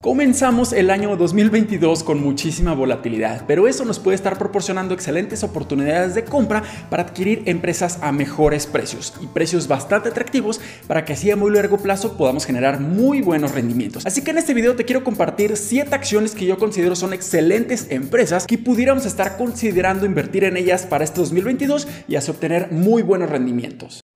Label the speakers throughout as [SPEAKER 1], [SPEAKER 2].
[SPEAKER 1] Comenzamos el año 2022 con muchísima volatilidad, pero eso nos puede estar proporcionando excelentes oportunidades de compra para adquirir empresas a mejores precios y precios bastante atractivos para que así a muy largo plazo podamos generar muy buenos rendimientos. Así que en este video te quiero compartir 7 acciones que yo considero son excelentes empresas que pudiéramos estar considerando invertir en ellas para este 2022 y así obtener muy buenos rendimientos.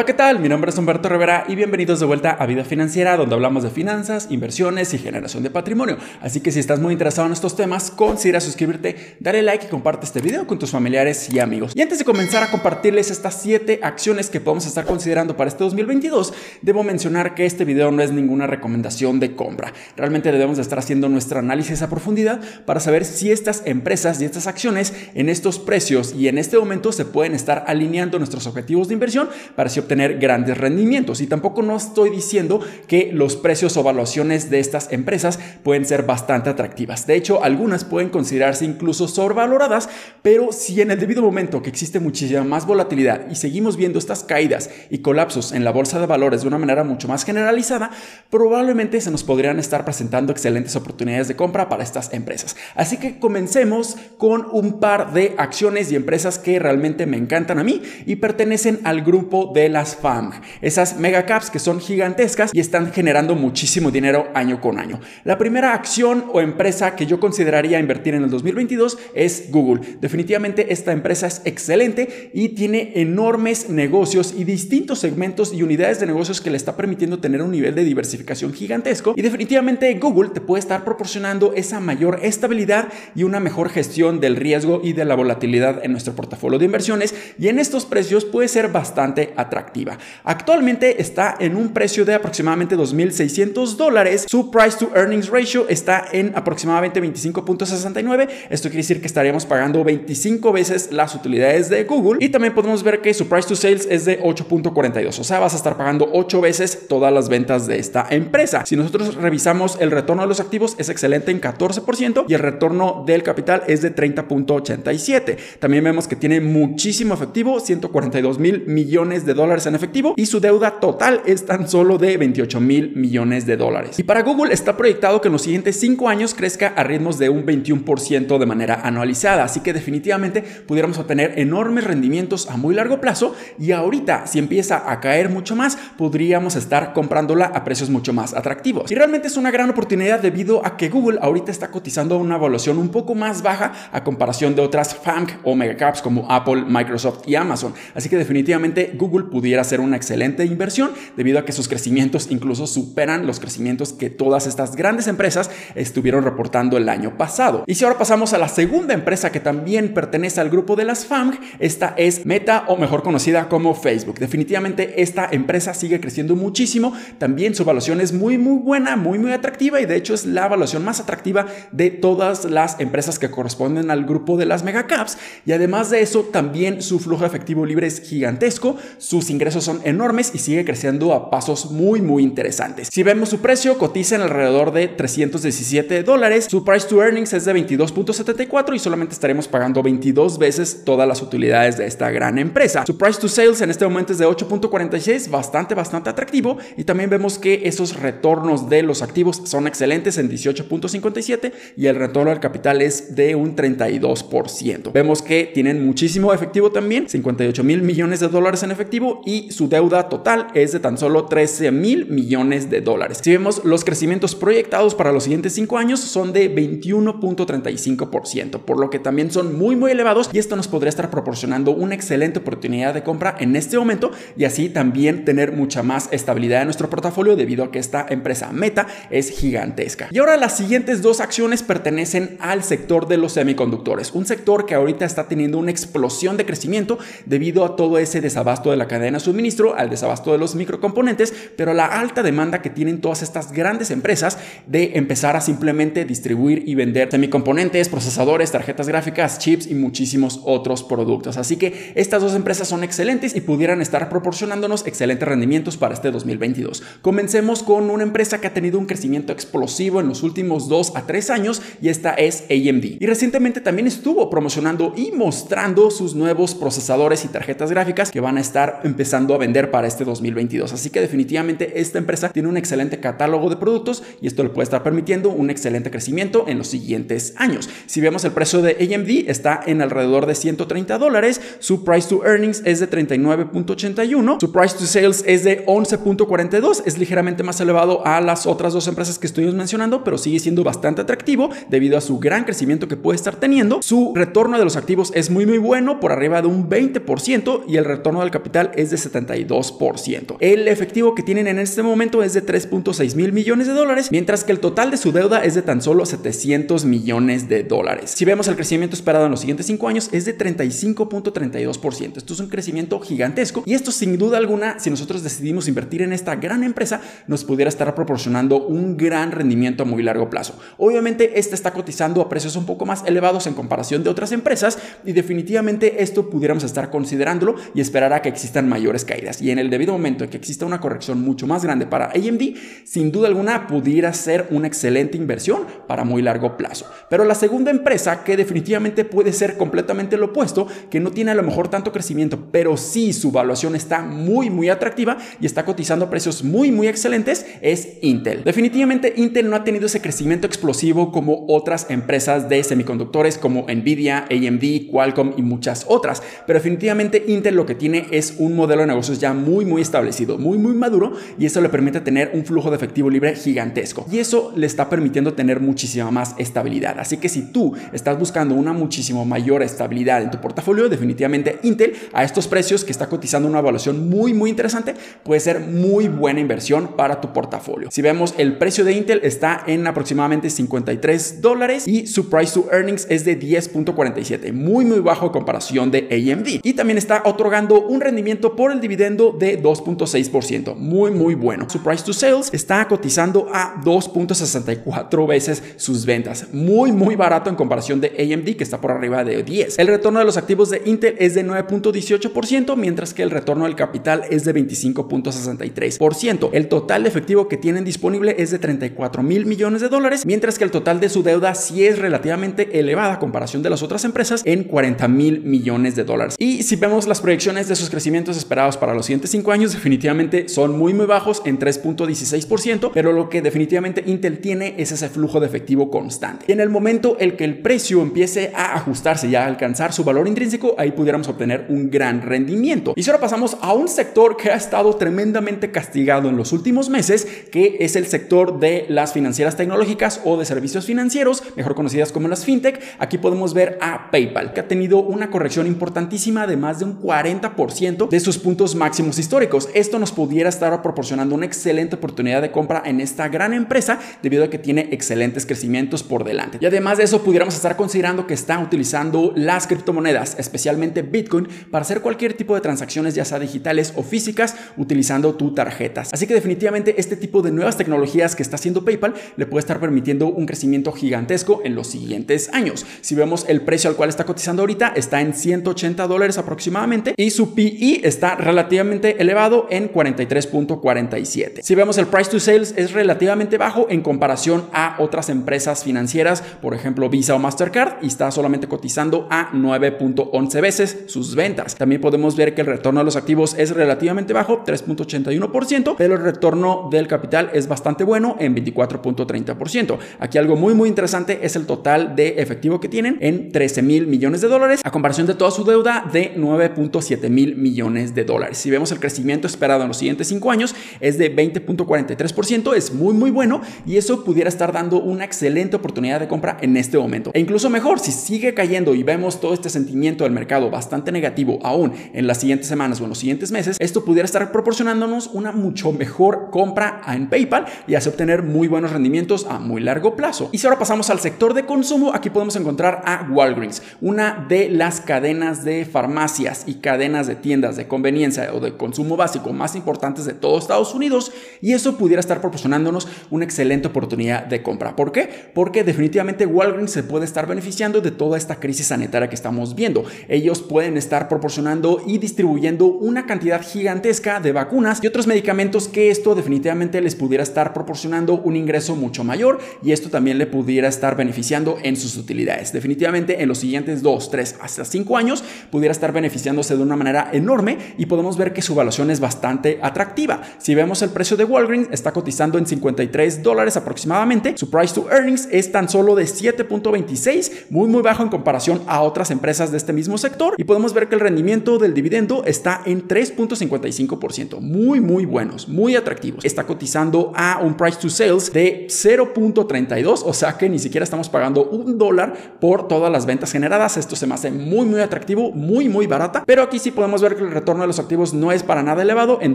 [SPEAKER 1] Hola, ¿qué tal? Mi nombre es Humberto Rivera y bienvenidos de vuelta a Vida Financiera, donde hablamos de finanzas, inversiones y generación de patrimonio. Así que si estás muy interesado en estos temas, considera suscribirte, dale like y comparte este video con tus familiares y amigos. Y antes de comenzar a compartirles estas 7 acciones que podemos estar considerando para este 2022, debo mencionar que este video no es ninguna recomendación de compra. Realmente debemos de estar haciendo nuestro análisis a profundidad para saber si estas empresas y estas acciones en estos precios y en este momento se pueden estar alineando nuestros objetivos de inversión para si obtener grandes rendimientos. Y tampoco no estoy diciendo que los precios o valuaciones de estas empresas pueden ser bastante atractivas. De hecho, algunas pueden considerarse incluso sobrevaloradas, pero si en el debido momento que existe muchísima más volatilidad y seguimos viendo estas caídas y colapsos en la bolsa de valores de una manera mucho más generalizada, probablemente se nos podrían estar presentando excelentes oportunidades de compra para estas empresas. Así que comencemos con un par de acciones y empresas que realmente me encantan a mí y pertenecen al grupo de las FAMG, esas megacaps que son gigantescas y están generando muchísimo dinero año con año. La primera acción o empresa que yo consideraría invertir en el 2022 es Google. Definitivamente esta empresa es excelente y tiene enormes negocios y distintos segmentos y unidades de negocios que le está permitiendo tener un nivel de diversificación gigantesco y definitivamente Google te puede estar proporcionando esa mayor estabilidad y una mejor gestión del riesgo y de la volatilidad en nuestro portafolio de inversiones y en estos precios puede ser bastante atractivo activa. Actualmente está en un precio de aproximadamente 2.600 dólares. Su price to earnings ratio está en aproximadamente 25.69. Esto quiere decir que estaríamos pagando 25 veces las utilidades de Google. Y también podemos ver que su price to sales es de 8.42. O sea, vas a estar pagando 8 veces todas las ventas de esta empresa. Si nosotros revisamos el retorno de los activos, es excelente en 14% y el retorno del capital es de 30.87. También vemos que tiene muchísimo efectivo, 142 mil millones de dólares en efectivo y su deuda total es tan solo de 28 mil millones de dólares. Y para Google está proyectado que en los siguientes 5 años crezca a ritmos de un 21% de manera anualizada, así que definitivamente pudiéramos obtener enormes rendimientos a muy largo plazo y ahorita si empieza a caer mucho más, podríamos estar comprándola a precios mucho más atractivos. Y realmente es una gran oportunidad debido a que Google ahorita está cotizando una evaluación un poco más baja a comparación de otras FANG o megacaps como Apple, Microsoft y Amazon. Así que definitivamente Google pudiera ser una excelente inversión debido a que sus crecimientos incluso superan los crecimientos que todas estas grandes empresas estuvieron reportando el año pasado. Y si ahora pasamos a la segunda empresa que también pertenece al grupo de las FAMG, esta es Meta o mejor conocida como Facebook. Definitivamente esta empresa sigue creciendo muchísimo, también su evaluación es muy muy buena, muy muy atractiva y de hecho es la evaluación más atractiva de todas las empresas que corresponden al grupo de las megacaps y además de eso también su flujo efectivo libre es gigantesco, su ingresos son enormes y sigue creciendo a pasos muy muy interesantes. Si vemos su precio, cotiza en alrededor de 317 dólares, su price to earnings es de 22.74 y solamente estaremos pagando 22 veces todas las utilidades de esta gran empresa. Su price to sales en este momento es de 8.46, bastante bastante atractivo y también vemos que esos retornos de los activos son excelentes en 18.57 y el retorno al capital es de un 32%. Vemos que tienen muchísimo efectivo también, 58 mil millones de dólares en efectivo y su deuda total es de tan solo 13 mil millones de dólares. Si vemos los crecimientos proyectados para los siguientes 5 años son de 21.35%, por lo que también son muy muy elevados y esto nos podría estar proporcionando una excelente oportunidad de compra en este momento y así también tener mucha más estabilidad en nuestro portafolio debido a que esta empresa Meta es gigantesca. Y ahora las siguientes dos acciones pertenecen al sector de los semiconductores, un sector que ahorita está teniendo una explosión de crecimiento debido a todo ese desabasto de la cadena cadena de suministro, al desabasto de los microcomponentes, pero la alta demanda que tienen todas estas grandes empresas de empezar a simplemente distribuir y vender semicomponentes, procesadores, tarjetas gráficas, chips y muchísimos otros productos. Así que estas dos empresas son excelentes y pudieran estar proporcionándonos excelentes rendimientos para este 2022. Comencemos con una empresa que ha tenido un crecimiento explosivo en los últimos 2 a 3 años y esta es AMD. Y recientemente también estuvo promocionando y mostrando sus nuevos procesadores y tarjetas gráficas que van a estar empezando a vender para este 2022. Así que definitivamente esta empresa tiene un excelente catálogo de productos y esto le puede estar permitiendo un excelente crecimiento en los siguientes años. Si vemos el precio de AMD está en alrededor de 130 dólares, su price to earnings es de 39.81, su price to sales es de 11.42, es ligeramente más elevado a las otras dos empresas que estuvimos mencionando, pero sigue siendo bastante atractivo debido a su gran crecimiento que puede estar teniendo. Su retorno de los activos es muy muy bueno, por arriba de un 20% y el retorno del capital es de 72%. El efectivo que tienen en este momento es de 3.6 mil millones de dólares, mientras que el total de su deuda es de tan solo 700 millones de dólares. Si vemos el crecimiento esperado en los siguientes 5 años es de 35.32%. Esto es un crecimiento gigantesco y esto sin duda alguna, si nosotros decidimos invertir en esta gran empresa, nos pudiera estar proporcionando un gran rendimiento a muy largo plazo. Obviamente, esta está cotizando a precios un poco más elevados en comparación de otras empresas y definitivamente esto pudiéramos estar considerándolo y esperar a que existan mayores caídas. Y en el debido momento en que exista una corrección mucho más grande para AMD, sin duda alguna pudiera ser una excelente inversión para muy largo plazo. Pero la segunda empresa que definitivamente puede ser completamente lo opuesto, que no tiene a lo mejor tanto crecimiento, pero sí su valuación está muy muy atractiva y está cotizando precios muy muy excelentes, es Intel. Definitivamente Intel no ha tenido ese crecimiento explosivo como otras empresas de semiconductores como Nvidia, AMD, Qualcomm y muchas otras, pero definitivamente Intel lo que tiene es un modelo de negocios ya muy muy establecido, muy muy maduro y eso le permite tener un flujo de efectivo libre gigantesco y eso le está permitiendo tener muchísima más estabilidad. Así que si tú estás buscando una muchísimo mayor estabilidad en tu portafolio, definitivamente Intel a estos precios que está cotizando una evaluación muy muy interesante puede ser muy buena inversión para tu portafolio. Si vemos el precio de Intel está en aproximadamente 53 dólares y su price to earnings es de 10.47, muy muy bajo en comparación de AMD. Y también está otorgando un rendimiento por el dividendo de 2.6%, muy muy bueno. Su price to sales está cotizando a 2.64 veces sus ventas, muy muy barato en comparación de AMD que está por arriba de 10. El retorno de los activos de Intel es de 9.18%, mientras que el retorno del capital es de 25.63%. El total efectivo que tienen disponible es de 34 mil millones de dólares, mientras que el total de su deuda sí es relativamente elevada a comparación de las otras empresas en 40 mil millones de dólares. Y si vemos las proyecciones de sus crecimientos esperados para los siguientes 5 años, definitivamente son muy muy bajos en 3.16%, pero lo que definitivamente Intel tiene es ese flujo de efectivo constante. Y en el momento en que el precio empiece a ajustarse y a alcanzar su valor intrínseco, ahí pudiéramos obtener un gran rendimiento. Y ahora pasamos a un sector que ha estado tremendamente castigado en los últimos meses, que es el sector de las financieras tecnológicas o de servicios financieros, mejor conocidas como las fintech. Aquí podemos ver a PayPal, que ha tenido una corrección importantísima de más de un 40% de sus puntos máximos históricos. Esto nos pudiera estar proporcionando una excelente oportunidad de compra en esta gran empresa debido a que tiene excelentes crecimientos por delante. Y además de eso, pudiéramos estar considerando que está utilizando las criptomonedas, especialmente Bitcoin, para hacer cualquier tipo de transacciones, ya sea digitales o físicas, utilizando tu tarjetas. Así que definitivamente este tipo de nuevas tecnologías que está haciendo PayPal le puede estar permitiendo un crecimiento gigantesco en los siguientes años. Si vemos el precio al cual está cotizando ahorita, está en 180 dólares aproximadamente y su PE está relativamente elevado en 43.47. Si vemos el price to sales es relativamente bajo en comparación a otras empresas financieras, por ejemplo Visa o Mastercard, y está solamente cotizando a 9.11 veces sus ventas. También podemos ver que el retorno de los activos es relativamente bajo, 3.81%, pero el retorno del capital es bastante bueno en 24.30%. Aquí algo muy muy interesante es el total de efectivo que tienen en 13 mil millones de dólares a comparación de toda su deuda de 9.7 mil millones de dólares. Si vemos el crecimiento esperado en los siguientes 5 años es de 20.43%, es muy muy bueno y eso pudiera estar dando una excelente oportunidad de compra en este momento. E incluso mejor, si sigue cayendo y vemos todo este sentimiento del mercado bastante negativo aún en las siguientes semanas o en los siguientes meses, esto pudiera estar proporcionándonos una mucho mejor compra en PayPal y así obtener muy buenos rendimientos a muy largo plazo. Y si ahora pasamos al sector de consumo, aquí podemos encontrar a Walgreens, una de las cadenas de farmacias y cadenas de tiendas de conveniencia o de consumo básico más importantes de todo Estados Unidos y eso pudiera estar proporcionándonos una excelente oportunidad de compra. ¿Por qué? Porque definitivamente Walgreens se puede estar beneficiando de toda esta crisis sanitaria que estamos viendo. Ellos pueden estar proporcionando y distribuyendo una cantidad gigantesca de vacunas y otros medicamentos que esto definitivamente les pudiera estar proporcionando un ingreso mucho mayor y esto también le pudiera estar beneficiando en sus utilidades. Definitivamente en los siguientes 2, 3, hasta 5 años pudiera estar beneficiándose de una manera enorme y podemos ver que su evaluación es bastante atractiva. Si vemos el precio de Walgreens está cotizando en 53 dólares aproximadamente, su price to earnings es tan solo de 7.26, muy muy bajo en comparación a otras empresas de este mismo sector y podemos ver que el rendimiento del dividendo está en 3.55%, muy muy buenos, muy atractivos. Está cotizando a un price to sales de 0.32, o sea que ni siquiera estamos pagando un dólar por todas las ventas generadas. Esto se me hace muy muy atractivo, muy muy barata, pero aquí sí podemos ver que el retorno de los activos no es para nada elevado en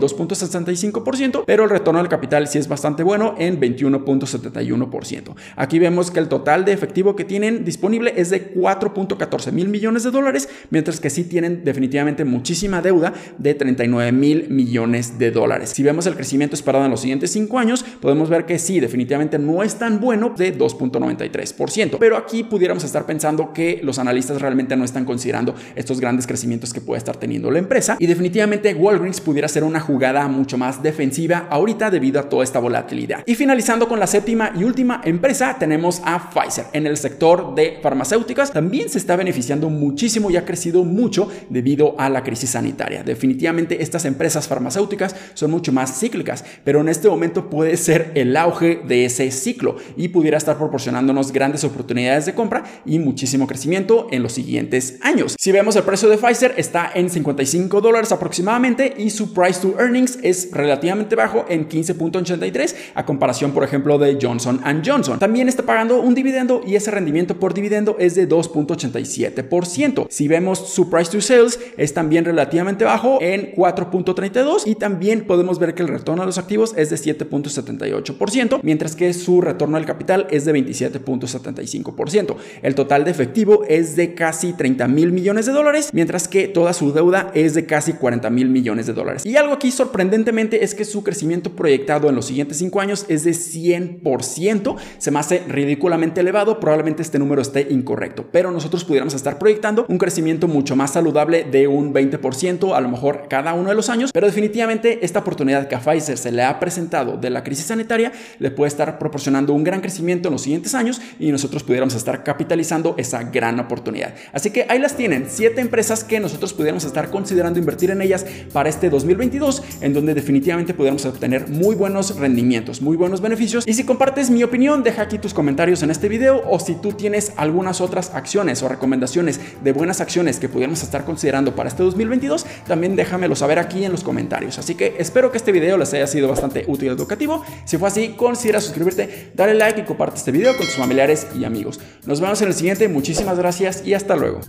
[SPEAKER 1] 2.65%, pero el retorno del capital sí es bastante bueno en 21.71%. Aquí vemos que el total de efectivo que tienen disponible es de 4.14 mil millones de dólares, mientras que sí tienen definitivamente muchísima deuda de 39 mil millones de dólares. Si vemos el crecimiento esperado en los siguientes 5 años, podemos ver que sí, definitivamente no es tan bueno de 2.93%, pero aquí pudiéramos estar pensando que los analistas realmente no están considerando estos grandes crecimientos que puede estar teniendo la empresa definitivamente Walgreens pudiera ser una jugada mucho más defensiva ahorita debido a toda esta volatilidad. Y finalizando con la séptima y última empresa, tenemos a Pfizer. En el sector de farmacéuticas también se está beneficiando muchísimo y ha crecido mucho debido a la crisis sanitaria. Definitivamente estas empresas farmacéuticas son mucho más cíclicas, pero en este momento puede ser el auge de ese ciclo y pudiera estar proporcionándonos grandes oportunidades de compra y muchísimo crecimiento en los siguientes años. Si vemos el precio de Pfizer está en 55 dólares aproximadamente y su price to earnings es relativamente bajo en 15.83 a comparación por ejemplo de Johnson Johnson. También está pagando un dividendo y ese rendimiento por dividendo es de 2.87%. Si vemos su price to sales es también relativamente bajo en 4.32 y también podemos ver que el retorno a los activos es de 7.78%, mientras que su retorno al capital es de 27.75%. El total de efectivo es de casi 30 mil millones de dólares, mientras que toda su deuda es de casi 40 mil millones de dólares. Y algo aquí sorprendentemente es que su crecimiento proyectado en los siguientes 5 años es de 100%. Se me hace ridículamente elevado, probablemente este número esté incorrecto, pero nosotros pudiéramos estar proyectando un crecimiento mucho más saludable de un 20% a lo mejor cada uno de los años, pero definitivamente esta oportunidad que a Pfizer se le ha presentado de la crisis sanitaria le puede estar proporcionando un gran crecimiento en los siguientes años y nosotros pudiéramos estar capitalizando esa gran oportunidad. Así que ahí las tienen, siete empresas que nosotros pudiéramos estar considerando invertir en ellas para este 2022, en donde definitivamente pudiéramos obtener muy buenos rendimientos, muy buenos beneficios. Y si compartes mi opinión, deja aquí tus comentarios en este video o si tú tienes algunas otras acciones o recomendaciones de buenas acciones que pudiéramos estar considerando para este 2022, también déjamelo saber aquí en los comentarios. Así que espero que este video les haya sido bastante útil y educativo. Si fue así, considera suscribirte, dale like y comparte este video con tus familiares y amigos. Nos vemos en el siguiente, muchísimas gracias y hasta luego.